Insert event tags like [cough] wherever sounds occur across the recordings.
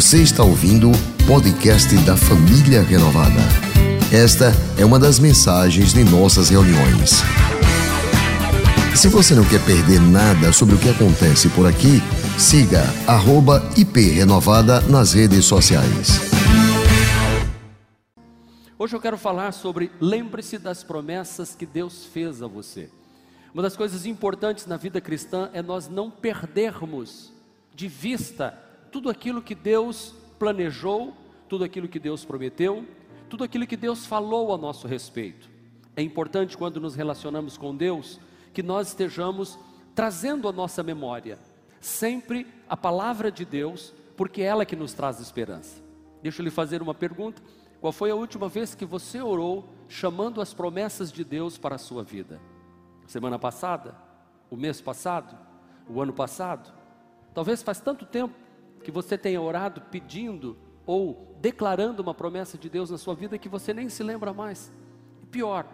Você está ouvindo o podcast da Família Renovada. Esta é uma das mensagens de nossas reuniões. Se você não quer perder nada sobre o que acontece por aqui, siga @iprenovada nas redes sociais. Hoje eu quero falar sobre lembre-se das promessas que Deus fez a você. Uma das coisas importantes na vida cristã é nós não perdermos de vista tudo aquilo que Deus planejou, tudo aquilo que Deus prometeu, tudo aquilo que Deus falou a nosso respeito. É importante quando nos relacionamos com Deus que nós estejamos trazendo à nossa memória sempre a palavra de Deus, porque é ela que nos traz esperança. Deixa eu lhe fazer uma pergunta. Qual foi a última vez que você orou chamando as promessas de Deus para a sua vida? Semana passada? O mês passado? O ano passado? Talvez faz tanto tempo que você tenha orado pedindo ou declarando uma promessa de Deus na sua vida que você nem se lembra mais. E pior,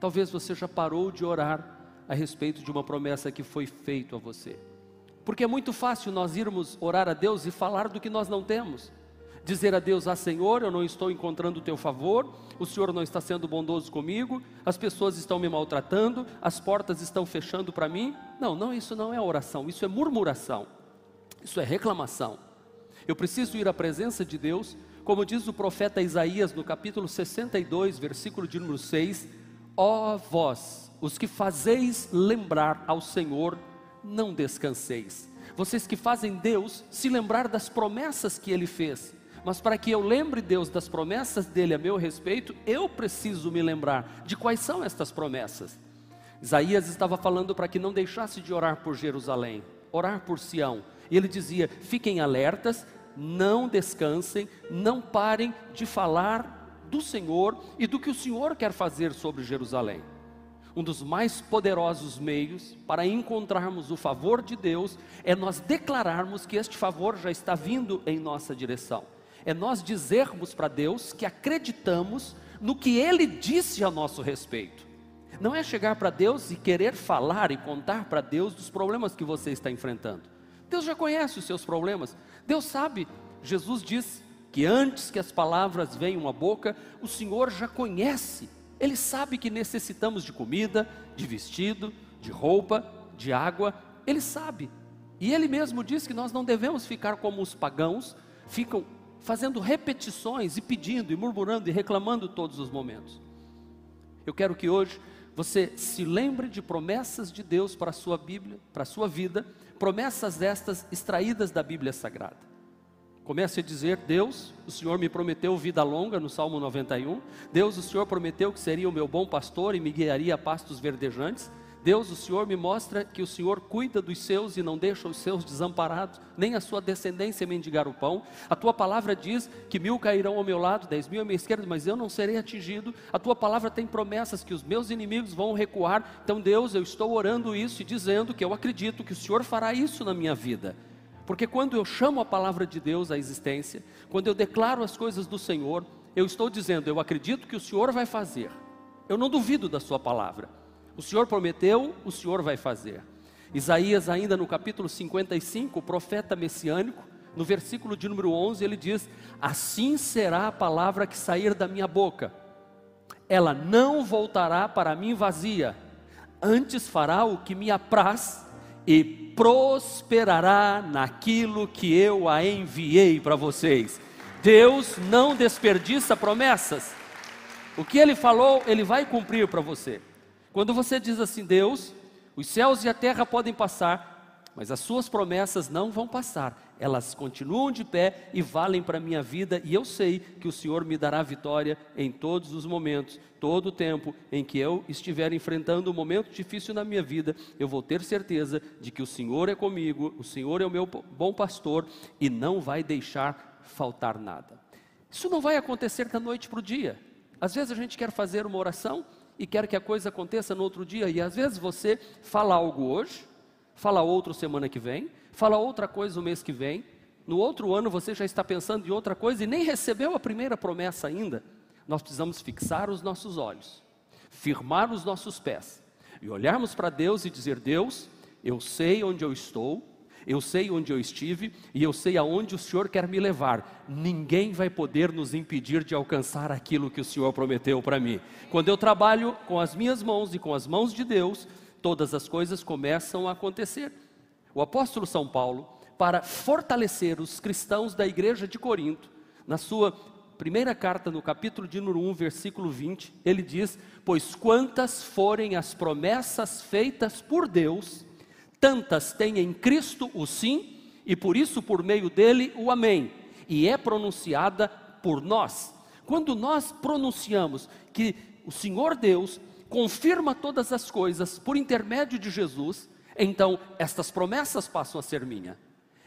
talvez você já parou de orar a respeito de uma promessa que foi feita a você. Porque é muito fácil nós irmos orar a Deus e falar do que nós não temos dizer a Deus: Ah, Senhor, eu não estou encontrando o teu favor, o Senhor não está sendo bondoso comigo, as pessoas estão me maltratando, as portas estão fechando para mim. Não, não, isso não é oração, isso é murmuração, isso é reclamação. Eu preciso ir à presença de Deus, como diz o profeta Isaías no capítulo 62, versículo de número 6: Ó vós, os que fazeis lembrar ao Senhor, não descanseis. Vocês que fazem Deus se lembrar das promessas que Ele fez, mas para que eu lembre Deus das promessas dele a meu respeito, eu preciso me lembrar de quais são estas promessas. Isaías estava falando para que não deixasse de orar por Jerusalém, orar por Sião. E ele dizia: fiquem alertas, não descansem, não parem de falar do Senhor e do que o Senhor quer fazer sobre Jerusalém. Um dos mais poderosos meios para encontrarmos o favor de Deus é nós declararmos que este favor já está vindo em nossa direção é nós dizermos para Deus que acreditamos no que Ele disse a nosso respeito. Não é chegar para Deus e querer falar e contar para Deus dos problemas que você está enfrentando. Deus já conhece os seus problemas, Deus sabe. Jesus diz que antes que as palavras venham à boca, o Senhor já conhece. Ele sabe que necessitamos de comida, de vestido, de roupa, de água. Ele sabe. E ele mesmo diz que nós não devemos ficar como os pagãos, ficam fazendo repetições e pedindo e murmurando e reclamando todos os momentos. Eu quero que hoje você se lembre de promessas de Deus para a sua Bíblia, para a sua vida, promessas estas extraídas da Bíblia Sagrada. Comece a dizer: Deus, o Senhor me prometeu vida longa no Salmo 91. Deus, o Senhor prometeu que seria o meu bom pastor e me guiaria a pastos verdejantes. Deus, o Senhor me mostra que o Senhor cuida dos seus e não deixa os seus desamparados, nem a sua descendência mendigar o pão. A tua palavra diz que mil cairão ao meu lado, dez mil à minha esquerda, mas eu não serei atingido. A tua palavra tem promessas que os meus inimigos vão recuar. Então, Deus, eu estou orando isso e dizendo que eu acredito que o Senhor fará isso na minha vida. Porque quando eu chamo a palavra de Deus à existência, quando eu declaro as coisas do Senhor, eu estou dizendo, eu acredito que o Senhor vai fazer. Eu não duvido da sua palavra. O Senhor prometeu, o Senhor vai fazer. Isaías, ainda no capítulo 55, o profeta messiânico, no versículo de número 11, ele diz: Assim será a palavra que sair da minha boca, ela não voltará para mim vazia, antes fará o que me apraz e prosperará naquilo que eu a enviei para vocês. Deus não desperdiça promessas. O que ele falou, ele vai cumprir para você. Quando você diz assim, Deus, os céus e a terra podem passar, mas as suas promessas não vão passar, elas continuam de pé e valem para a minha vida, e eu sei que o Senhor me dará vitória em todos os momentos, todo o tempo em que eu estiver enfrentando um momento difícil na minha vida, eu vou ter certeza de que o Senhor é comigo, o Senhor é o meu bom pastor e não vai deixar faltar nada. Isso não vai acontecer da noite para o dia. Às vezes a gente quer fazer uma oração e quer que a coisa aconteça no outro dia. E às vezes você fala algo hoje, fala outro semana que vem, fala outra coisa o mês que vem, no outro ano você já está pensando em outra coisa e nem recebeu a primeira promessa ainda. Nós precisamos fixar os nossos olhos, firmar os nossos pés e olharmos para Deus e dizer: Deus, eu sei onde eu estou, Eu sei onde eu estive e eu sei aonde o Senhor quer me levar. Ninguém vai poder nos impedir de alcançar aquilo que o Senhor prometeu para mim. Quando eu trabalho com as minhas mãos e com as mãos de Deus, todas as coisas começam a acontecer. O apóstolo São Paulo, para fortalecer os cristãos da igreja de Corinto, na sua primeira carta, no capítulo de número 1, versículo 20, ele diz: Pois quantas forem as promessas feitas por Deus, tantas tem em Cristo o sim, e por isso, por meio dele, o amém, e é pronunciada por nós. Quando nós pronunciamos que o Senhor Deus confirma todas as coisas por intermédio de Jesus, então estas promessas passam a ser minha.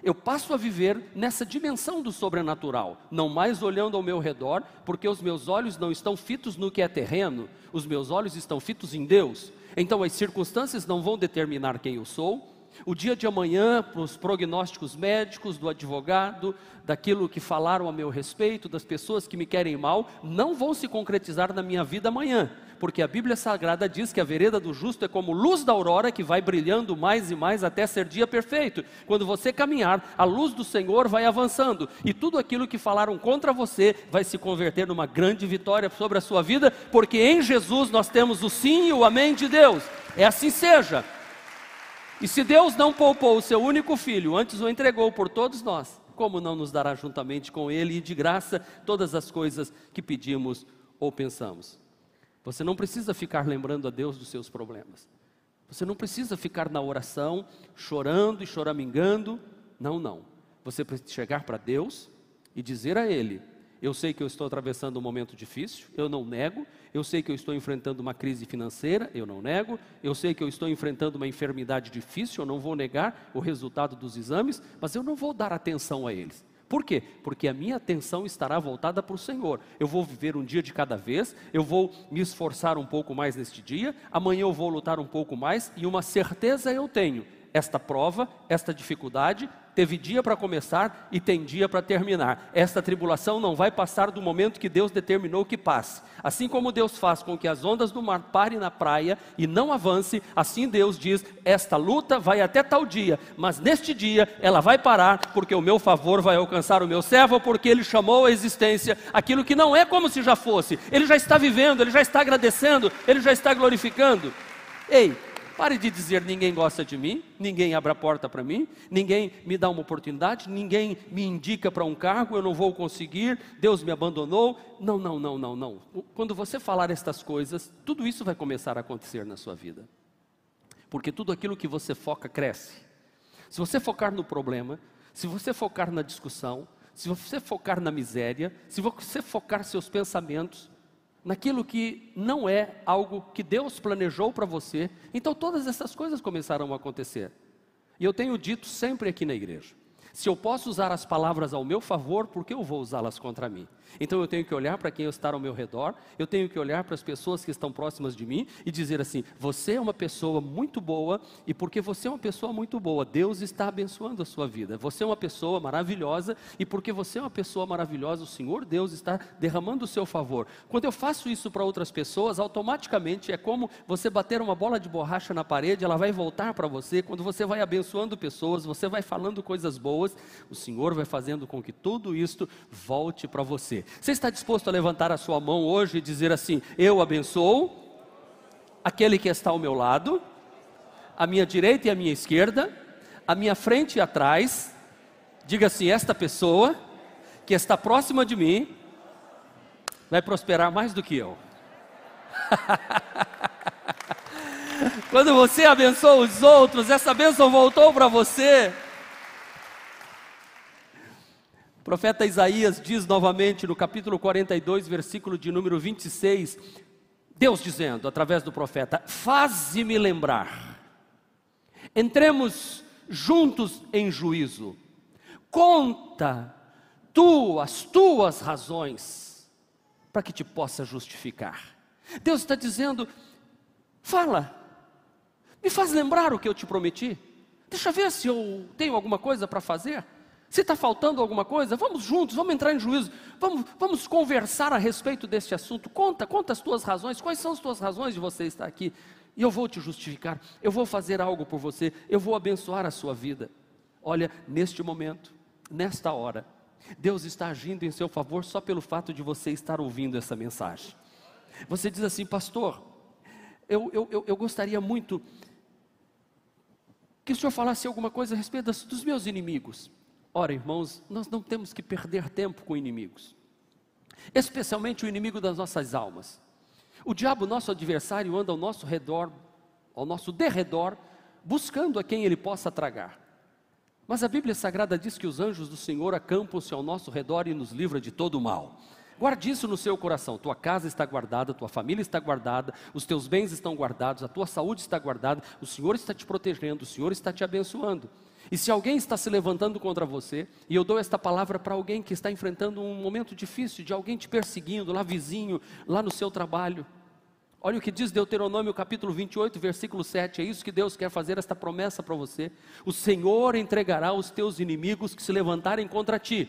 Eu passo a viver nessa dimensão do sobrenatural, não mais olhando ao meu redor, porque os meus olhos não estão fitos no que é terreno, os meus olhos estão fitos em Deus. Então as circunstâncias não vão determinar quem eu sou. O dia de amanhã, os prognósticos médicos, do advogado, daquilo que falaram a meu respeito, das pessoas que me querem mal, não vão se concretizar na minha vida amanhã porque a Bíblia Sagrada diz que a vereda do justo é como luz da aurora que vai brilhando mais e mais até ser dia perfeito. Quando você caminhar, a luz do Senhor vai avançando e tudo aquilo que falaram contra você vai se converter numa grande vitória sobre a sua vida, porque em Jesus nós temos o sim e o amém de Deus. É assim seja. E se Deus não poupou o seu único filho, antes o entregou por todos nós, como não nos dará juntamente com ele e de graça todas as coisas que pedimos ou pensamos? Você não precisa ficar lembrando a Deus dos seus problemas. Você não precisa ficar na oração, chorando e choramingando. Não, não. Você precisa chegar para Deus e dizer a Ele: Eu sei que eu estou atravessando um momento difícil, eu não nego. Eu sei que eu estou enfrentando uma crise financeira, eu não nego. Eu sei que eu estou enfrentando uma enfermidade difícil, eu não vou negar o resultado dos exames, mas eu não vou dar atenção a eles. Por quê? Porque a minha atenção estará voltada para o Senhor. Eu vou viver um dia de cada vez, eu vou me esforçar um pouco mais neste dia, amanhã eu vou lutar um pouco mais, e uma certeza eu tenho: esta prova, esta dificuldade, teve dia para começar e tem dia para terminar. Esta tribulação não vai passar do momento que Deus determinou que passe. Assim como Deus faz com que as ondas do mar parem na praia e não avance, assim Deus diz: esta luta vai até tal dia, mas neste dia ela vai parar, porque o meu favor vai alcançar o meu servo, porque ele chamou à existência aquilo que não é como se já fosse. Ele já está vivendo, ele já está agradecendo, ele já está glorificando. Ei, Pare de dizer ninguém gosta de mim, ninguém abre a porta para mim, ninguém me dá uma oportunidade, ninguém me indica para um cargo, eu não vou conseguir, Deus me abandonou. Não, não, não, não, não. Quando você falar estas coisas, tudo isso vai começar a acontecer na sua vida. Porque tudo aquilo que você foca cresce. Se você focar no problema, se você focar na discussão, se você focar na miséria, se você focar seus pensamentos, naquilo que não é algo que Deus planejou para você, então todas essas coisas começaram a acontecer. E eu tenho dito sempre aqui na igreja: se eu posso usar as palavras ao meu favor, por que eu vou usá-las contra mim? Então eu tenho que olhar para quem está ao meu redor, eu tenho que olhar para as pessoas que estão próximas de mim e dizer assim: você é uma pessoa muito boa, e porque você é uma pessoa muito boa, Deus está abençoando a sua vida. Você é uma pessoa maravilhosa, e porque você é uma pessoa maravilhosa, o Senhor Deus está derramando o seu favor. Quando eu faço isso para outras pessoas, automaticamente é como você bater uma bola de borracha na parede, ela vai voltar para você. Quando você vai abençoando pessoas, você vai falando coisas boas, o Senhor vai fazendo com que tudo isto volte para você. Você está disposto a levantar a sua mão hoje e dizer assim: Eu abençoo aquele que está ao meu lado, à minha direita e à minha esquerda, à minha frente e atrás. Diga assim: Esta pessoa que está próxima de mim vai prosperar mais do que eu. [laughs] Quando você abençoa os outros, essa bênção voltou para você profeta Isaías diz novamente no capítulo 42, versículo de número 26, Deus dizendo através do profeta: Faze-me lembrar, entremos juntos em juízo, conta tu as tuas razões, para que te possa justificar. Deus está dizendo: fala, me faz lembrar o que eu te prometi, deixa ver se eu tenho alguma coisa para fazer. Se está faltando alguma coisa, vamos juntos, vamos entrar em juízo, vamos, vamos conversar a respeito deste assunto. Conta, conta as tuas razões, quais são as tuas razões de você estar aqui? E eu vou te justificar, eu vou fazer algo por você, eu vou abençoar a sua vida. Olha, neste momento, nesta hora, Deus está agindo em seu favor só pelo fato de você estar ouvindo essa mensagem. Você diz assim, pastor, eu, eu, eu gostaria muito que o senhor falasse alguma coisa a respeito dos meus inimigos. Ora, irmãos, nós não temos que perder tempo com inimigos, especialmente o inimigo das nossas almas. O diabo, nosso adversário, anda ao nosso redor, ao nosso derredor, buscando a quem ele possa tragar. Mas a Bíblia Sagrada diz que os anjos do Senhor acampam-se ao nosso redor e nos livra de todo o mal. Guarde isso no seu coração. Tua casa está guardada, tua família está guardada, os teus bens estão guardados, a tua saúde está guardada, o Senhor está te protegendo, o Senhor está te abençoando. E se alguém está se levantando contra você, e eu dou esta palavra para alguém que está enfrentando um momento difícil, de alguém te perseguindo, lá vizinho, lá no seu trabalho, Olha o que diz Deuteronômio capítulo 28, versículo 7. É isso que Deus quer fazer esta promessa para você. O Senhor entregará os teus inimigos que se levantarem contra ti.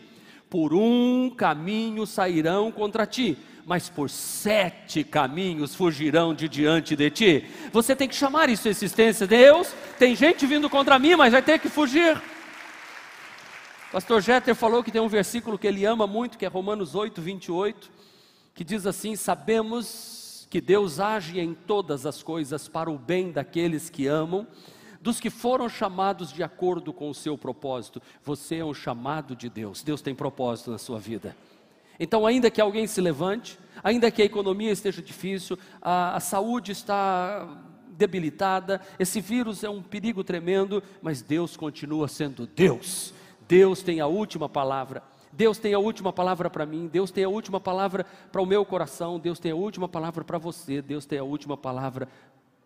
Por um caminho sairão contra ti, mas por sete caminhos fugirão de diante de ti. Você tem que chamar isso existência. Deus, tem gente vindo contra mim, mas vai ter que fugir. Pastor Jeter falou que tem um versículo que ele ama muito, que é Romanos 8, 28, que diz assim: Sabemos que Deus age em todas as coisas para o bem daqueles que amam, dos que foram chamados de acordo com o seu propósito. Você é um chamado de Deus, Deus tem propósito na sua vida. Então, ainda que alguém se levante, ainda que a economia esteja difícil, a, a saúde está debilitada, esse vírus é um perigo tremendo, mas Deus continua sendo Deus. Deus tem a última palavra. Deus tem a última palavra para mim, Deus tem a última palavra para o meu coração, Deus tem a última palavra para você, Deus tem a última palavra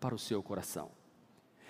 para o seu coração.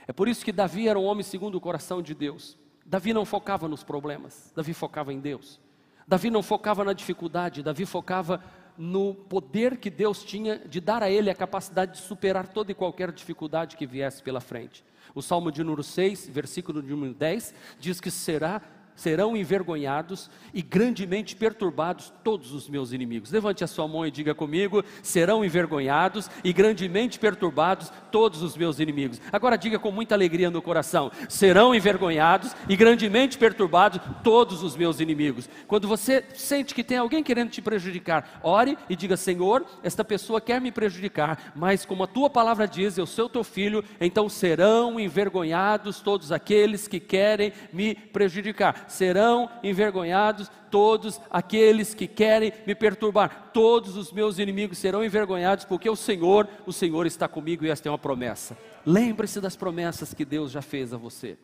É por isso que Davi era um homem segundo o coração de Deus. Davi não focava nos problemas, Davi focava em Deus. Davi não focava na dificuldade, Davi focava no poder que Deus tinha de dar a ele a capacidade de superar toda e qualquer dificuldade que viesse pela frente. O Salmo de número 6, versículo número 10, diz que será serão envergonhados e grandemente perturbados todos os meus inimigos. Levante a sua mão e diga comigo: serão envergonhados e grandemente perturbados todos os meus inimigos. Agora diga com muita alegria no coração: serão envergonhados e grandemente perturbados todos os meus inimigos. Quando você sente que tem alguém querendo te prejudicar, ore e diga: Senhor, esta pessoa quer me prejudicar, mas como a tua palavra diz, eu sou teu filho, então serão envergonhados todos aqueles que querem me prejudicar serão envergonhados todos aqueles que querem me perturbar. Todos os meus inimigos serão envergonhados, porque o Senhor, o Senhor está comigo e esta é uma promessa. Lembre-se das promessas que Deus já fez a você.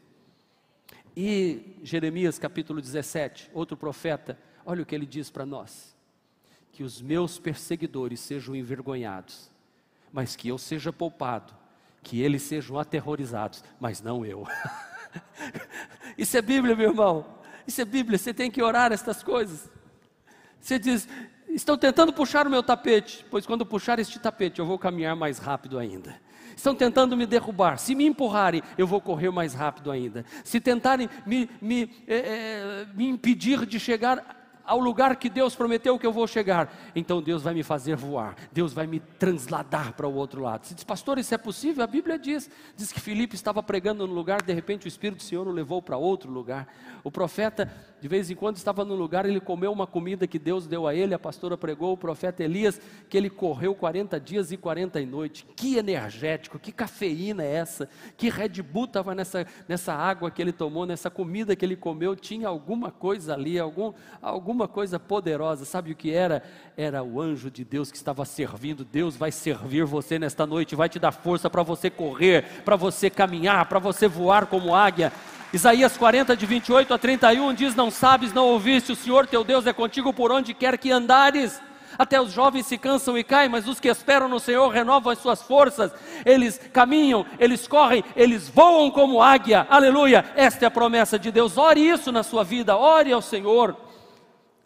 E Jeremias capítulo 17, outro profeta, olha o que ele diz para nós: que os meus perseguidores sejam envergonhados, mas que eu seja poupado, que eles sejam aterrorizados, mas não eu. [laughs] Isso é Bíblia, meu irmão. Isso é Bíblia. Você tem que orar estas coisas. Você diz: estão tentando puxar o meu tapete, pois quando puxar este tapete eu vou caminhar mais rápido ainda. Estão tentando me derrubar. Se me empurrarem, eu vou correr mais rápido ainda. Se tentarem me, me, é, é, me impedir de chegar ao lugar que Deus prometeu que eu vou chegar, então Deus vai me fazer voar, Deus vai me transladar para o outro lado. Se diz, pastor, isso é possível? A Bíblia diz, diz que Filipe estava pregando no lugar, de repente o Espírito do Senhor o levou para outro lugar. O profeta, de vez em quando, estava no lugar, ele comeu uma comida que Deus deu a ele, a pastora pregou, o profeta Elias, que ele correu 40 dias e 40 noites. Que energético, que cafeína é essa? Que Red Bull estava nessa, nessa água que ele tomou, nessa comida que ele comeu, tinha alguma coisa ali, algum, alguma uma coisa poderosa. Sabe o que era? Era o anjo de Deus que estava servindo. Deus vai servir você nesta noite, vai te dar força para você correr, para você caminhar, para você voar como águia. Isaías 40, de 28 a 31 diz: Não sabes, não ouviste, o Senhor teu Deus é contigo por onde quer que andares. Até os jovens se cansam e caem, mas os que esperam no Senhor renovam as suas forças. Eles caminham, eles correm, eles voam como águia. Aleluia! Esta é a promessa de Deus. Ore isso na sua vida, ore ao Senhor.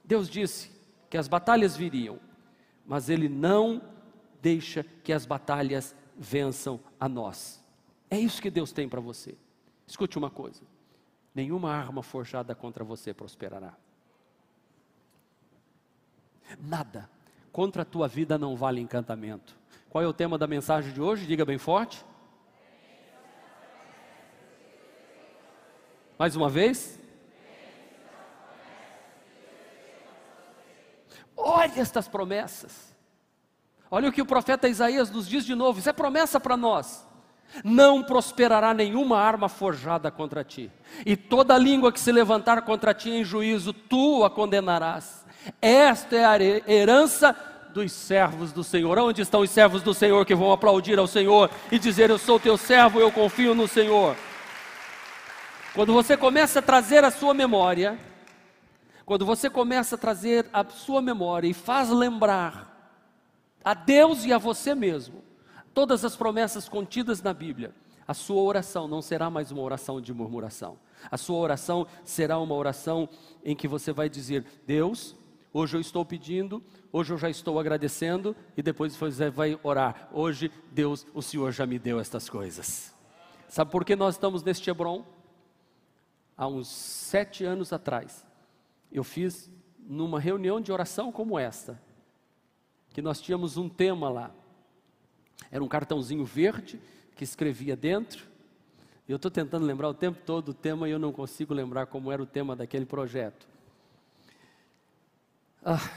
Deus disse que as batalhas viriam, mas Ele não deixa que as batalhas vençam a nós. É isso que Deus tem para você. Escute uma coisa: nenhuma arma forjada contra você prosperará. Nada contra a tua vida não vale encantamento. Qual é o tema da mensagem de hoje? Diga bem forte. Mais uma vez. Olha estas promessas. Olha o que o profeta Isaías nos diz de novo. Isso é promessa para nós. Não prosperará nenhuma arma forjada contra ti, e toda língua que se levantar contra ti em juízo, tu a condenarás. Esta é a herança dos servos do Senhor. Onde estão os servos do Senhor que vão aplaudir ao Senhor e dizer: Eu sou teu servo, eu confio no Senhor? Quando você começa a trazer a sua memória, quando você começa a trazer a sua memória e faz lembrar a Deus e a você mesmo todas as promessas contidas na Bíblia, a sua oração não será mais uma oração de murmuração. A sua oração será uma oração em que você vai dizer: Deus, hoje eu estou pedindo, hoje eu já estou agradecendo, e depois você vai orar: Hoje, Deus, o Senhor já me deu estas coisas. Sabe por que nós estamos neste Hebron? há uns sete anos atrás, eu fiz numa reunião de oração como esta, que nós tínhamos um tema lá. Era um cartãozinho verde que escrevia dentro. Eu estou tentando lembrar o tempo todo o tema e eu não consigo lembrar como era o tema daquele projeto. Ah,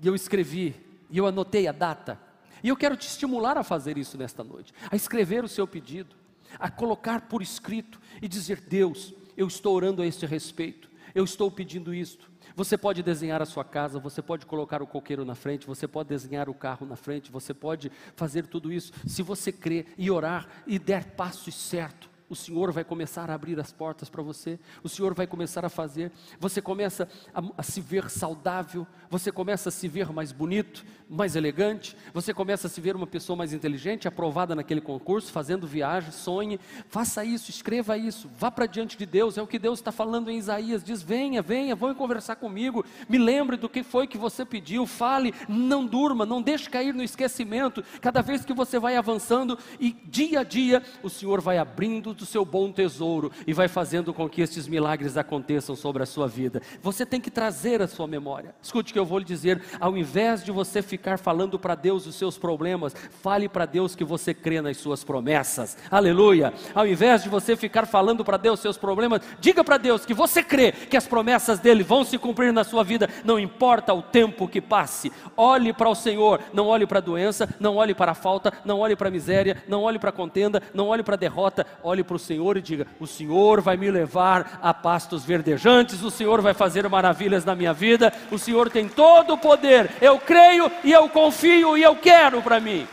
e eu escrevi, e eu anotei a data. E eu quero te estimular a fazer isso nesta noite, a escrever o seu pedido, a colocar por escrito e dizer: Deus, eu estou orando a este respeito, eu estou pedindo isto. Você pode desenhar a sua casa, você pode colocar o coqueiro na frente, você pode desenhar o carro na frente, você pode fazer tudo isso. Se você crer e orar e der passos certos, o Senhor vai começar a abrir as portas para você, o Senhor vai começar a fazer, você começa a, a, se ver saudável, você começa a se ver mais bonito, mais elegante, você começa a se ver uma pessoa mais inteligente, aprovada naquele concurso, fazendo viagem, sonhe, faça isso, escreva isso, vá para diante de Deus, é o que Deus está falando em Isaías, diz: venha, venha, vão conversar comigo, me lembre do que foi que você pediu, fale, não durma, não deixe cair no esquecimento, cada vez que você vai avançando e dia a dia o Senhor vai abrindo do seu bom tesouro e vai fazendo com que estes milagres aconteçam sobre a sua vida. Você tem que trazer a sua memória. Escute o que eu vou lhe dizer: ao invés de você ficar falando para Deus os seus problemas, fale para Deus que você crê nas suas promessas. Aleluia! Ao invés de você ficar falando para Deus seus problemas, diga para Deus que você crê que as promessas dele vão se cumprir na sua vida, não importa o tempo que passe. Olhe para o Senhor, não olhe para a doença, não olhe para a falta, não olhe para a miséria, não olhe para a contenda, não olhe para a derrota, olhe para o Senhor e diga: O Senhor vai me levar a pastos verdejantes, o Senhor vai fazer maravilhas na minha vida, o Senhor tem todo o poder. Eu creio e eu confio e eu quero para mim.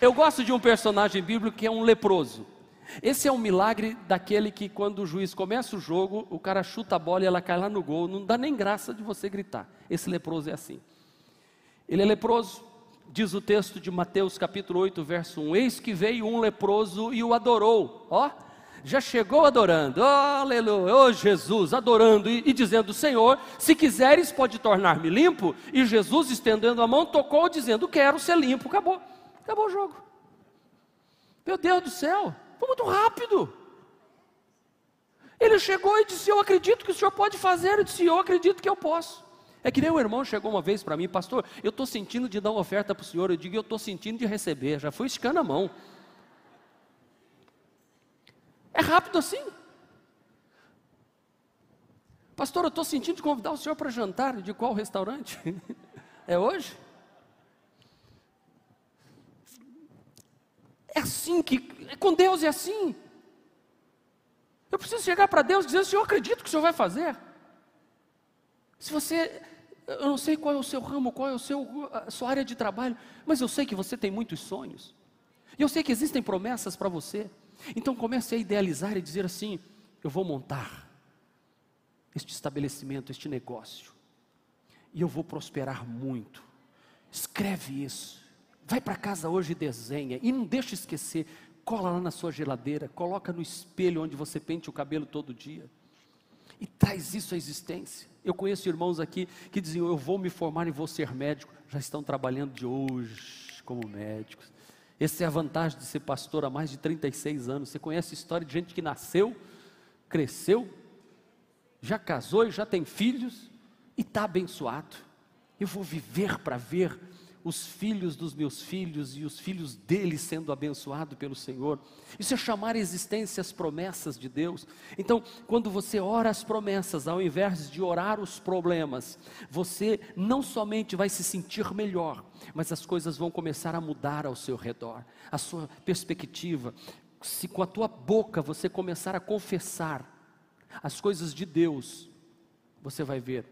Eu gosto de um personagem bíblico que é um leproso. Esse é um milagre daquele que, quando o juiz começa o jogo, o cara chuta a bola e ela cai lá no gol. Não dá nem graça de você gritar. Esse leproso é assim. Ele é leproso, diz o texto de Mateus capítulo 8, verso 1: Eis que veio um leproso e o adorou. Ó, já chegou adorando, oh, aleluia, oh Jesus, adorando e, e dizendo: Senhor, se quiseres, pode tornar-me limpo. E Jesus, estendendo a mão, tocou, dizendo: Quero ser limpo. Acabou, acabou o jogo. Meu Deus do céu, foi muito rápido. Ele chegou e disse: Eu acredito que o senhor pode fazer. Eu disse: Eu acredito que eu posso. É que nem um irmão chegou uma vez para mim, pastor, eu estou sentindo de dar uma oferta para o senhor. Eu digo, eu estou sentindo de receber. Já fui escando a mão. É rápido assim. Pastor, eu estou sentindo de convidar o senhor para jantar. De qual restaurante? [laughs] é hoje? É assim que. Com Deus é assim. Eu preciso chegar para Deus e dizer: Senhor, eu acredito que o senhor vai fazer. Se você, eu não sei qual é o seu ramo, qual é o seu, a sua área de trabalho, mas eu sei que você tem muitos sonhos. E eu sei que existem promessas para você. Então comece a idealizar e dizer assim: eu vou montar este estabelecimento, este negócio, e eu vou prosperar muito. Escreve isso. Vai para casa hoje e desenha. E não deixe esquecer. Cola lá na sua geladeira, coloca no espelho onde você pente o cabelo todo dia. E traz isso à existência. Eu conheço irmãos aqui que diziam: Eu vou me formar e vou ser médico. Já estão trabalhando de hoje como médicos. Essa é a vantagem de ser pastor há mais de 36 anos. Você conhece a história de gente que nasceu, cresceu, já casou e já tem filhos e está abençoado. Eu vou viver para ver os filhos dos meus filhos e os filhos deles sendo abençoados pelo Senhor. Isso é chamar a existência as promessas de Deus. Então, quando você ora as promessas, ao invés de orar os problemas, você não somente vai se sentir melhor, mas as coisas vão começar a mudar ao seu redor, a sua perspectiva. Se com a tua boca você começar a confessar as coisas de Deus, você vai ver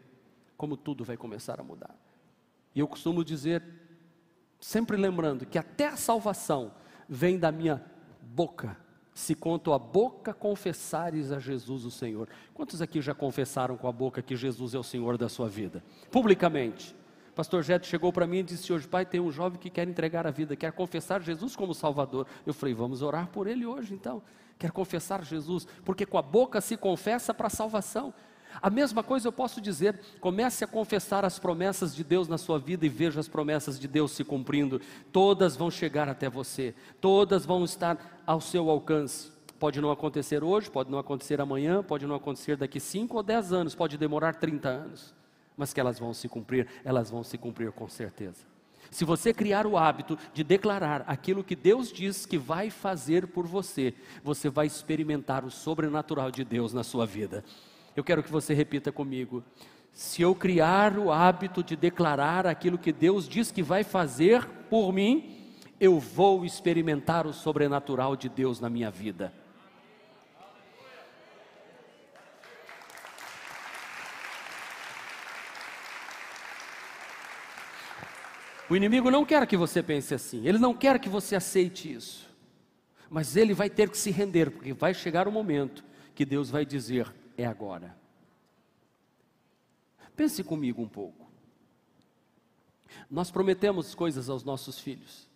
como tudo vai começar a mudar. E eu costumo dizer sempre lembrando que até a salvação vem da minha boca. Se com tua boca confessares a Jesus o Senhor. Quantos aqui já confessaram com a boca que Jesus é o Senhor da sua vida? Publicamente. Pastor Jeto chegou para mim e disse: Hoje, pai, tem um jovem que quer entregar a vida, quer confessar Jesus como Salvador. Eu falei: Vamos orar por ele hoje então. Quer confessar Jesus, porque com a boca se confessa para a salvação. A mesma coisa eu posso dizer: comece a confessar as promessas de Deus na sua vida e veja as promessas de Deus se cumprindo. Todas vão chegar até você, todas vão estar ao seu alcance. Pode não acontecer hoje, pode não acontecer amanhã, pode não acontecer daqui 5 ou 10 anos, pode demorar 30 anos, mas que elas vão se cumprir, elas vão se cumprir com certeza. Se você criar o hábito de declarar aquilo que Deus diz que vai fazer por você, você vai experimentar o sobrenatural de Deus na sua vida. Eu quero que você repita comigo. Se eu criar o hábito de declarar aquilo que Deus diz que vai fazer por mim, eu vou experimentar o sobrenatural de Deus na minha vida. O inimigo não quer que você pense assim, ele não quer que você aceite isso, mas ele vai ter que se render, porque vai chegar o momento que Deus vai dizer: é agora. Pense comigo um pouco. Nós prometemos coisas aos nossos filhos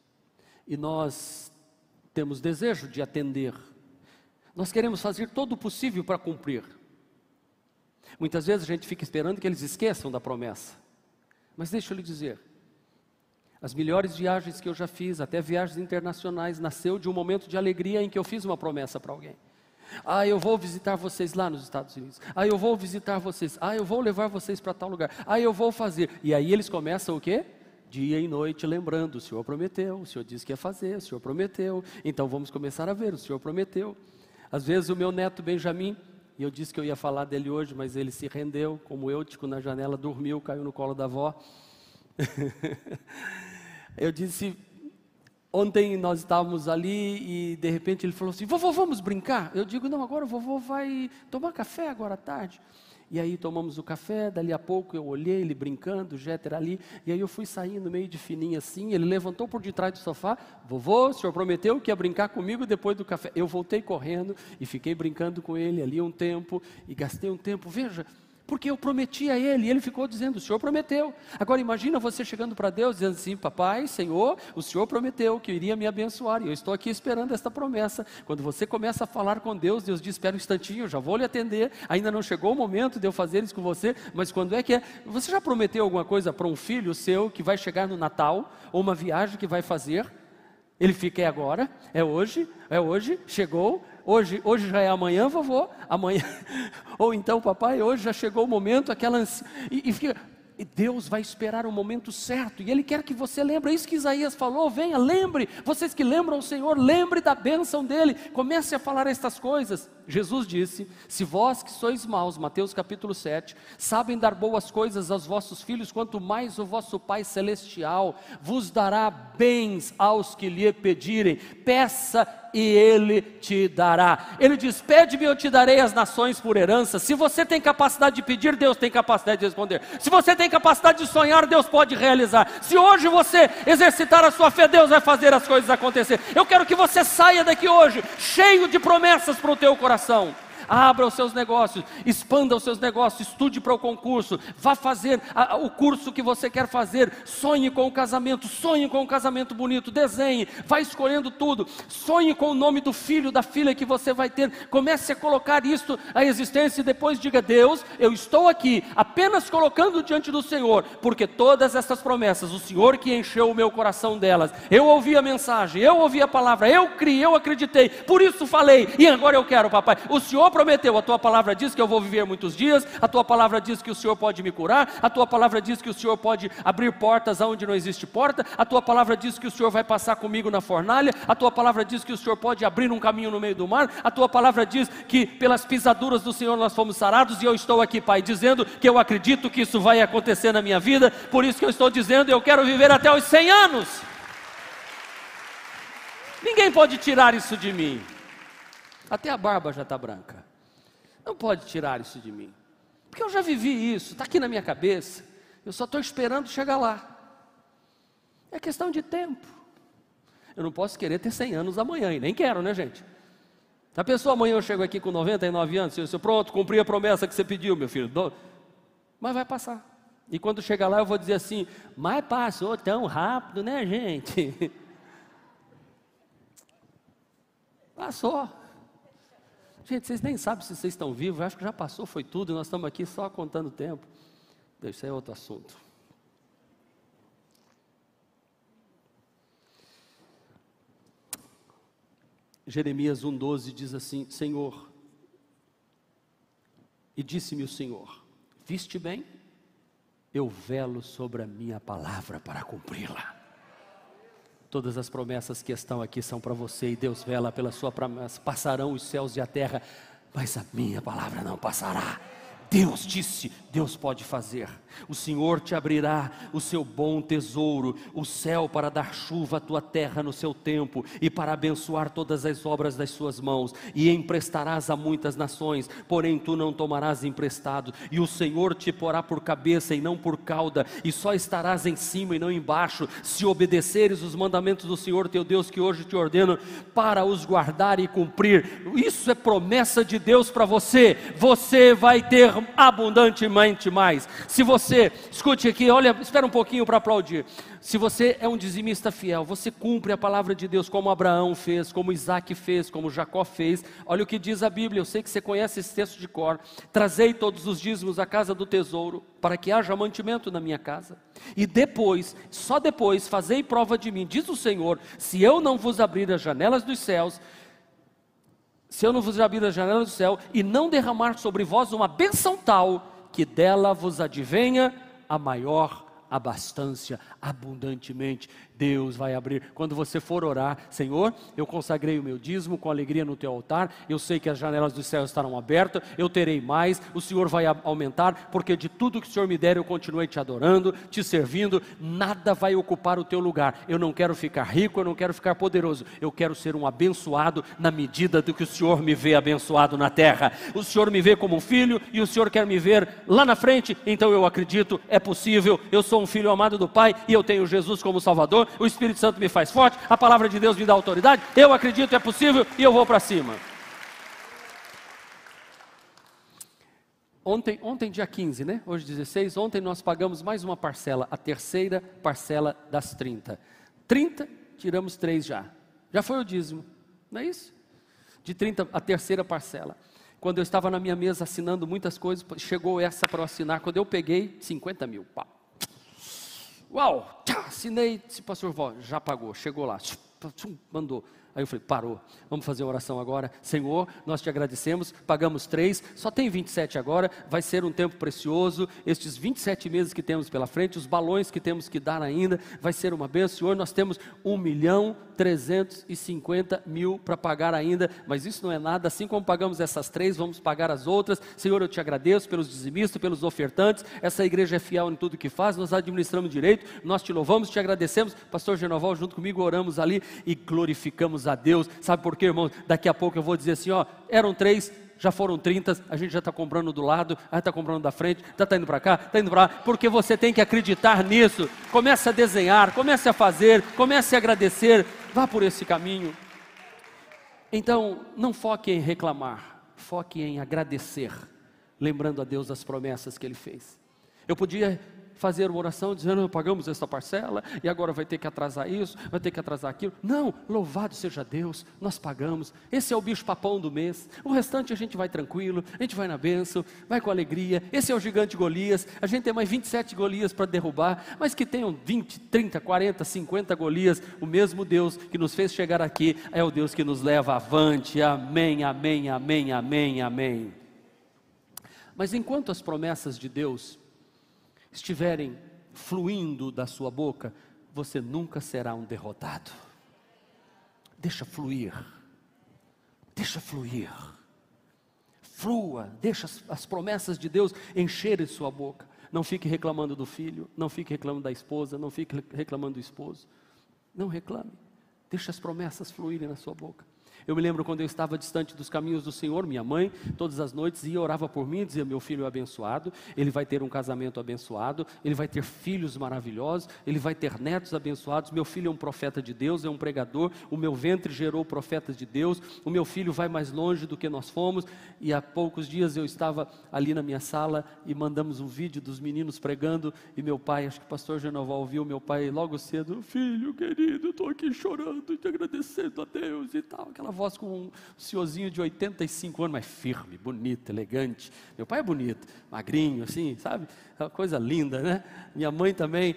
e nós temos desejo de atender. Nós queremos fazer todo o possível para cumprir. Muitas vezes a gente fica esperando que eles esqueçam da promessa. Mas deixa eu lhe dizer, as melhores viagens que eu já fiz, até viagens internacionais, nasceu de um momento de alegria em que eu fiz uma promessa para alguém. Ah, eu vou visitar vocês lá nos Estados Unidos. Ah, eu vou visitar vocês. Ah, eu vou levar vocês para tal lugar. Ah, eu vou fazer. E aí eles começam o quê? Dia e noite lembrando, o Senhor prometeu, o Senhor disse que ia fazer, o Senhor prometeu. Então vamos começar a ver, o Senhor prometeu. Às vezes o meu neto Benjamin, e eu disse que eu ia falar dele hoje, mas ele se rendeu, como eu, tipo, na janela, dormiu, caiu no colo da avó. [laughs] eu disse, Ontem nós estávamos ali e de repente ele falou assim: Vovô, vamos brincar? Eu digo: Não, agora o vovô vai tomar café agora à tarde. E aí tomamos o café, dali a pouco eu olhei ele brincando, o Jéter ali, e aí eu fui saindo meio de fininho assim, ele levantou por detrás do sofá, vovô, o senhor prometeu que ia brincar comigo depois do café. Eu voltei correndo e fiquei brincando com ele ali um tempo, e gastei um tempo, veja, porque eu prometi a ele, e ele ficou dizendo: O Senhor prometeu. Agora imagina você chegando para Deus dizendo assim: Papai, Senhor, o Senhor prometeu que iria me abençoar, e eu estou aqui esperando esta promessa. Quando você começa a falar com Deus, Deus diz: Espera um instantinho, já vou lhe atender. Ainda não chegou o momento de eu fazer isso com você, mas quando é que é? Você já prometeu alguma coisa para um filho seu que vai chegar no Natal, ou uma viagem que vai fazer? Ele fica, é agora, é hoje, é hoje, chegou, hoje, hoje já é amanhã, vovô, amanhã, [laughs] ou então, papai, hoje já chegou o momento, aquela, e, e fica, e Deus vai esperar o momento certo, e Ele quer que você lembre, é isso que Isaías falou, venha, lembre, vocês que lembram o Senhor, lembre da bênção dEle, comece a falar estas coisas. Jesus disse: Se vós que sois maus, Mateus capítulo 7, sabem dar boas coisas aos vossos filhos, quanto mais o vosso Pai Celestial vos dará bens aos que lhe pedirem, peça e ele te dará. Ele diz: Pede-me, eu te darei as nações por herança. Se você tem capacidade de pedir, Deus tem capacidade de responder. Se você tem capacidade de sonhar, Deus pode realizar. Se hoje você exercitar a sua fé, Deus vai fazer as coisas acontecer. Eu quero que você saia daqui hoje cheio de promessas para o teu coração abra os seus negócios, expanda os seus negócios, estude para o concurso, vá fazer a, o curso que você quer fazer, sonhe com o casamento, sonhe com um casamento bonito, desenhe, vá escolhendo tudo, sonhe com o nome do filho, da filha que você vai ter, comece a colocar isso à existência e depois diga: Deus, eu estou aqui apenas colocando diante do Senhor, porque todas essas promessas, o Senhor que encheu o meu coração delas, eu ouvi a mensagem, eu ouvi a palavra, eu criei, eu acreditei, por isso falei, e agora eu quero, papai, o Senhor prometeu, a tua palavra diz que eu vou viver muitos dias, a tua palavra diz que o Senhor pode me curar, a tua palavra diz que o Senhor pode abrir portas aonde não existe porta, a tua palavra diz que o Senhor vai passar comigo na fornalha, a tua palavra diz que o Senhor pode abrir um caminho no meio do mar, a tua palavra diz que pelas pisaduras do Senhor nós fomos sarados, e eu estou aqui, Pai, dizendo que eu acredito que isso vai acontecer na minha vida, por isso que eu estou dizendo, eu quero viver até os 100 anos. Ninguém pode tirar isso de mim. Até a barba já está branca. Não pode tirar isso de mim. Porque eu já vivi isso, está aqui na minha cabeça. Eu só estou esperando chegar lá. É questão de tempo. Eu não posso querer ter 100 anos amanhã, e nem quero, né, gente? A pessoa amanhã eu chego aqui com 99 anos, eu sou pronto, cumpri a promessa que você pediu, meu filho. Mas vai passar. E quando chegar lá eu vou dizer assim: Mas passou tão rápido, né, gente? [laughs] Passou. Gente, vocês nem sabem se vocês estão vivos, acho que já passou, foi tudo, nós estamos aqui só contando o tempo. Isso é outro assunto. Jeremias 1,12 diz assim: Senhor, e disse-me o Senhor: Viste bem? Eu velo sobre a minha palavra para cumpri-la. Todas as promessas que estão aqui são para você e Deus vela pela sua promessa. Passarão os céus e a terra, mas a minha palavra não passará. Deus disse, Deus pode fazer. O Senhor te abrirá o seu bom tesouro, o céu para dar chuva à tua terra no seu tempo e para abençoar todas as obras das suas mãos, e emprestarás a muitas nações, porém tu não tomarás emprestado, e o Senhor te porá por cabeça e não por cauda, e só estarás em cima e não embaixo, se obedeceres os mandamentos do Senhor teu Deus que hoje te ordeno para os guardar e cumprir. Isso é promessa de Deus para você. Você vai ter abundantemente mais. Se você, escute aqui, olha, espera um pouquinho para aplaudir. Se você é um dizimista fiel, você cumpre a palavra de Deus como Abraão fez, como Isaac fez, como Jacó fez. Olha o que diz a Bíblia, eu sei que você conhece esse texto de cor. Trazei todos os dízimos à casa do tesouro, para que haja mantimento na minha casa. E depois, só depois, fazei prova de mim, diz o Senhor: se eu não vos abrir as janelas dos céus, se eu não vos abrir as janelas do céu e não derramar sobre vós uma benção tal, que dela vos advenha a maior abastança, abundantemente. Deus vai abrir. Quando você for orar, Senhor, eu consagrei o meu dízimo com alegria no teu altar. Eu sei que as janelas do céu estarão abertas. Eu terei mais. O Senhor vai aumentar, porque de tudo que o Senhor me der, eu continuei te adorando, te servindo. Nada vai ocupar o teu lugar. Eu não quero ficar rico, eu não quero ficar poderoso. Eu quero ser um abençoado na medida do que o Senhor me vê abençoado na terra. O Senhor me vê como um filho e o Senhor quer me ver lá na frente. Então eu acredito, é possível. Eu sou um filho amado do Pai e eu tenho Jesus como Salvador o Espírito Santo me faz forte, a palavra de Deus me dá autoridade, eu acredito, é possível e eu vou para cima. Ontem, ontem, dia 15, né? Hoje 16, ontem nós pagamos mais uma parcela, a terceira parcela das 30. 30, tiramos 3 já. Já foi o dízimo, não é isso? De 30, a terceira parcela. Quando eu estava na minha mesa assinando muitas coisas, chegou essa para eu assinar. Quando eu peguei, 50 mil. Pá. Uau, tchá, assinei, disse pastor já pagou, chegou lá, mandou. Aí eu falei, parou, vamos fazer uma oração agora. Senhor, nós te agradecemos, pagamos três, só tem 27 agora, vai ser um tempo precioso. Estes 27 meses que temos pela frente, os balões que temos que dar ainda, vai ser uma bênção. Senhor, nós temos 1 milhão 350 mil para pagar ainda, mas isso não é nada. Assim como pagamos essas três, vamos pagar as outras. Senhor, eu te agradeço pelos dizimistas, pelos ofertantes. Essa igreja é fiel em tudo que faz, nós administramos direito, nós te louvamos, te agradecemos. Pastor Genoval, junto comigo, oramos ali e glorificamos a Deus. Sabe por quê, irmão? Daqui a pouco eu vou dizer assim: ó, eram três, já foram 30, a gente já está comprando do lado, já está comprando da frente, está tá indo para cá, está indo para lá, porque você tem que acreditar nisso. Comece a desenhar, comece a fazer, comece a agradecer, vá por esse caminho. Então, não foque em reclamar, foque em agradecer, lembrando a Deus as promessas que Ele fez. Eu podia fazer uma oração dizendo: pagamos essa parcela e agora vai ter que atrasar isso, vai ter que atrasar aquilo. Não, louvado seja Deus, nós pagamos. Esse é o bicho papão do mês. O restante a gente vai tranquilo, a gente vai na bênção, vai com alegria. Esse é o gigante Golias. A gente tem mais 27 Golias para derrubar, mas que tenham 20, 30, 40, 50 Golias. O mesmo Deus que nos fez chegar aqui é o Deus que nos leva avante. Amém, amém, amém, amém, amém. Mas enquanto as promessas de Deus estiverem fluindo da sua boca, você nunca será um derrotado. Deixa fluir, deixa fluir, flua, deixa as, as promessas de Deus encherem sua boca. Não fique reclamando do filho, não fique reclamando da esposa, não fique reclamando do esposo. Não reclame, deixa as promessas fluírem na sua boca. Eu me lembro quando eu estava distante dos caminhos do Senhor, minha mãe, todas as noites ia orava por mim, dizia: Meu filho é abençoado, ele vai ter um casamento abençoado, ele vai ter filhos maravilhosos, ele vai ter netos abençoados. Meu filho é um profeta de Deus, é um pregador, o meu ventre gerou profetas de Deus, o meu filho vai mais longe do que nós fomos. E há poucos dias eu estava ali na minha sala e mandamos um vídeo dos meninos pregando, e meu pai, acho que o pastor Genoval ouviu, meu pai logo cedo: Filho querido, estou aqui chorando te agradecendo a Deus e tal, aquela voz com um senhorzinho de 85 anos, mas firme, bonito, elegante. Meu pai é bonito, magrinho, assim, sabe? É uma coisa linda, né? Minha mãe também,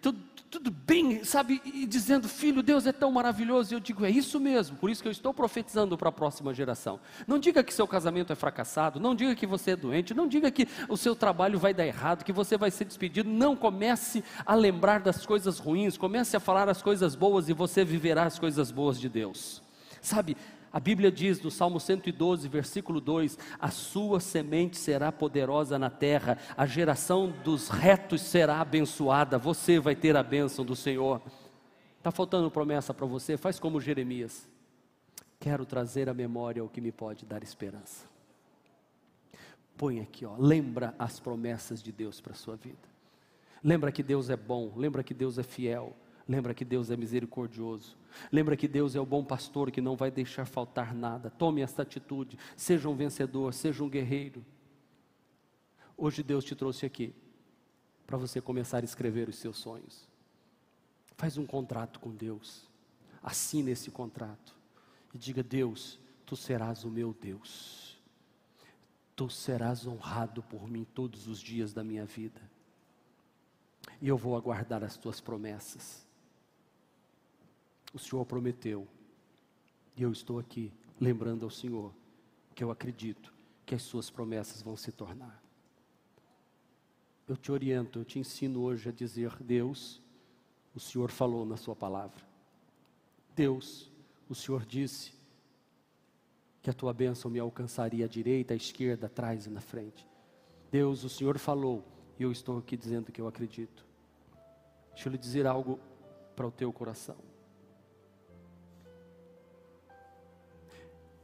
tudo, tudo bem, sabe? E dizendo, filho, Deus é tão maravilhoso. E eu digo, é isso mesmo, por isso que eu estou profetizando para a próxima geração. Não diga que seu casamento é fracassado, não diga que você é doente, não diga que o seu trabalho vai dar errado, que você vai ser despedido. Não comece a lembrar das coisas ruins, comece a falar as coisas boas e você viverá as coisas boas de Deus. Sabe, a Bíblia diz no Salmo 112, versículo 2: A sua semente será poderosa na terra, a geração dos retos será abençoada, você vai ter a bênção do Senhor. Está faltando promessa para você? Faz como Jeremias. Quero trazer à memória o que me pode dar esperança. Põe aqui, ó, lembra as promessas de Deus para a sua vida. Lembra que Deus é bom, lembra que Deus é fiel, lembra que Deus é misericordioso. Lembra que Deus é o bom pastor que não vai deixar faltar nada. Tome esta atitude, seja um vencedor, seja um guerreiro. Hoje Deus te trouxe aqui para você começar a escrever os seus sonhos. Faz um contrato com Deus. Assine esse contrato e diga: Deus, tu serás o meu Deus. Tu serás honrado por mim todos os dias da minha vida. E eu vou aguardar as tuas promessas o Senhor prometeu. E eu estou aqui lembrando ao Senhor que eu acredito que as suas promessas vão se tornar. Eu te oriento, eu te ensino hoje a dizer: Deus, o Senhor falou na Sua palavra. Deus, o Senhor disse que a tua bênção me alcançaria à direita, à esquerda, atrás e na frente. Deus, o Senhor falou e eu estou aqui dizendo que eu acredito. Deixa eu lhe dizer algo para o teu coração.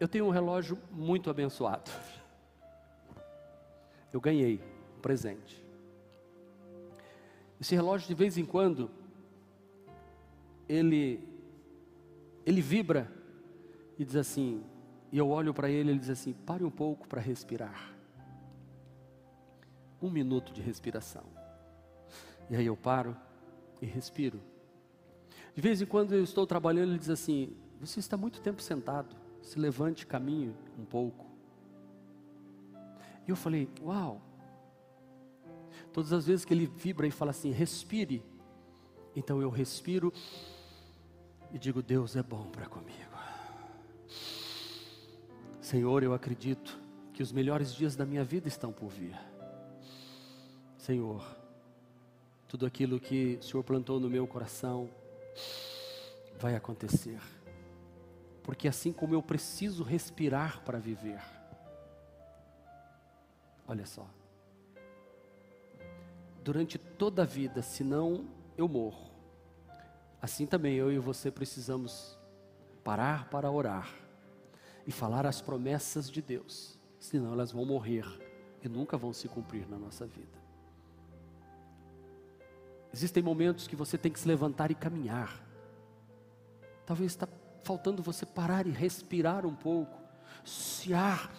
Eu tenho um relógio muito abençoado. Eu ganhei um presente. Esse relógio de vez em quando ele ele vibra e diz assim, e eu olho para ele e ele diz assim: "Pare um pouco para respirar". Um minuto de respiração. E aí eu paro e respiro. De vez em quando eu estou trabalhando, ele diz assim: "Você está muito tempo sentado" se levante, caminhe um pouco. E eu falei, uau. Todas as vezes que ele vibra e fala assim, respire. Então eu respiro e digo, Deus é bom para comigo. Senhor, eu acredito que os melhores dias da minha vida estão por vir. Senhor, tudo aquilo que o Senhor plantou no meu coração vai acontecer porque assim como eu preciso respirar para viver, olha só, durante toda a vida, senão eu morro, assim também eu e você precisamos parar para orar e falar as promessas de Deus, senão elas vão morrer e nunca vão se cumprir na nossa vida. Existem momentos que você tem que se levantar e caminhar. Talvez está faltando você parar e respirar um pouco. Se ar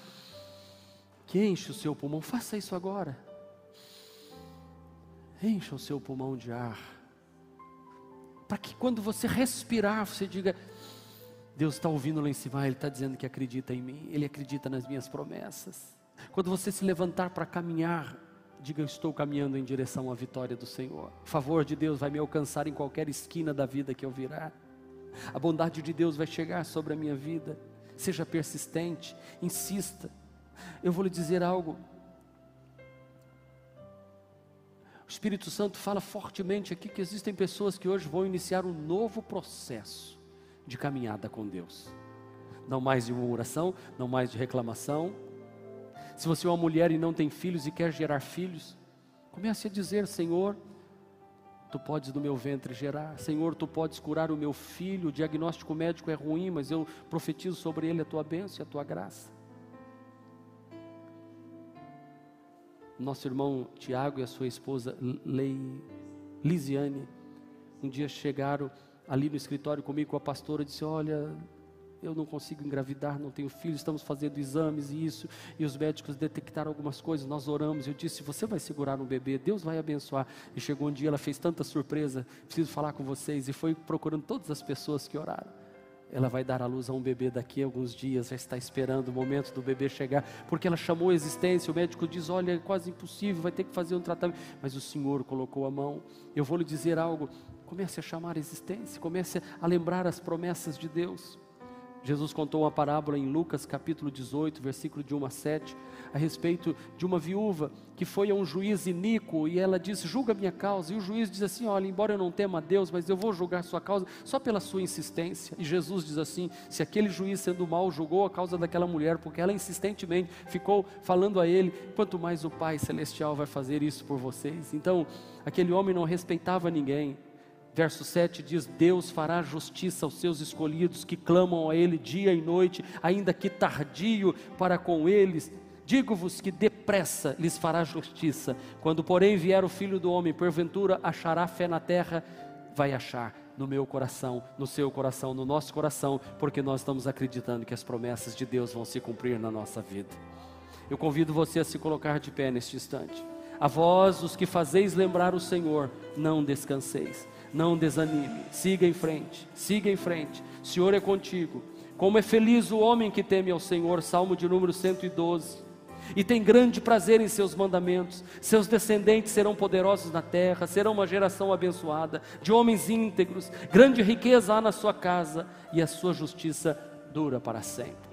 que enche o seu pulmão, faça isso agora. Encha o seu pulmão de ar. Para que quando você respirar, você diga: Deus está ouvindo lá em cima, Ele está dizendo que acredita em mim, Ele acredita nas minhas promessas. Quando você se levantar para caminhar, diga: estou caminhando em direção à vitória do Senhor. O favor de Deus vai me alcançar em qualquer esquina da vida que eu virar. A bondade de Deus vai chegar sobre a minha vida. Seja persistente, insista. Eu vou lhe dizer algo. O Espírito Santo fala fortemente aqui que existem pessoas que hoje vão iniciar um novo processo de caminhada com Deus. Não mais de murmuração, não mais de reclamação. Se você é uma mulher e não tem filhos e quer gerar filhos, comece a dizer: Senhor, tu podes do meu ventre gerar. Senhor, tu podes curar o meu filho. O diagnóstico médico é ruim, mas eu profetizo sobre ele a tua bênção e a tua graça. Nosso irmão Tiago e a sua esposa Lisiane, um dia chegaram ali no escritório comigo com a pastora e disse: Olha, eu não consigo engravidar, não tenho filho, estamos fazendo exames e isso, e os médicos detectaram algumas coisas, nós oramos, eu disse, você vai segurar um bebê, Deus vai abençoar, e chegou um dia, ela fez tanta surpresa, preciso falar com vocês, e foi procurando todas as pessoas que oraram, ela vai dar à luz a um bebê daqui a alguns dias, já está esperando o momento do bebê chegar, porque ela chamou a existência, o médico diz, olha, é quase impossível, vai ter que fazer um tratamento, mas o Senhor colocou a mão, eu vou lhe dizer algo, comece a chamar a existência, comece a lembrar as promessas de Deus, Jesus contou uma parábola em Lucas capítulo 18, versículo de 1 a 7, a respeito de uma viúva que foi a um juiz iníquo e ela disse: Julga minha causa. E o juiz diz assim: Olha, embora eu não tema a Deus, mas eu vou julgar sua causa só pela sua insistência. E Jesus diz assim: Se aquele juiz, sendo mal, julgou a causa daquela mulher, porque ela insistentemente ficou falando a ele, quanto mais o Pai Celestial vai fazer isso por vocês. Então, aquele homem não respeitava ninguém Verso 7 diz: Deus fará justiça aos seus escolhidos que clamam a Ele dia e noite, ainda que tardio para com eles. Digo-vos que depressa lhes fará justiça. Quando, porém, vier o filho do homem, porventura achará fé na terra, vai achar no meu coração, no seu coração, no nosso coração, porque nós estamos acreditando que as promessas de Deus vão se cumprir na nossa vida. Eu convido você a se colocar de pé neste instante. A vós, os que fazeis lembrar o Senhor, não descanseis não desanime, siga em frente, siga em frente. O Senhor é contigo. Como é feliz o homem que teme ao Senhor, Salmo de número 112. E tem grande prazer em seus mandamentos. Seus descendentes serão poderosos na terra, serão uma geração abençoada, de homens íntegros. Grande riqueza há na sua casa, e a sua justiça dura para sempre.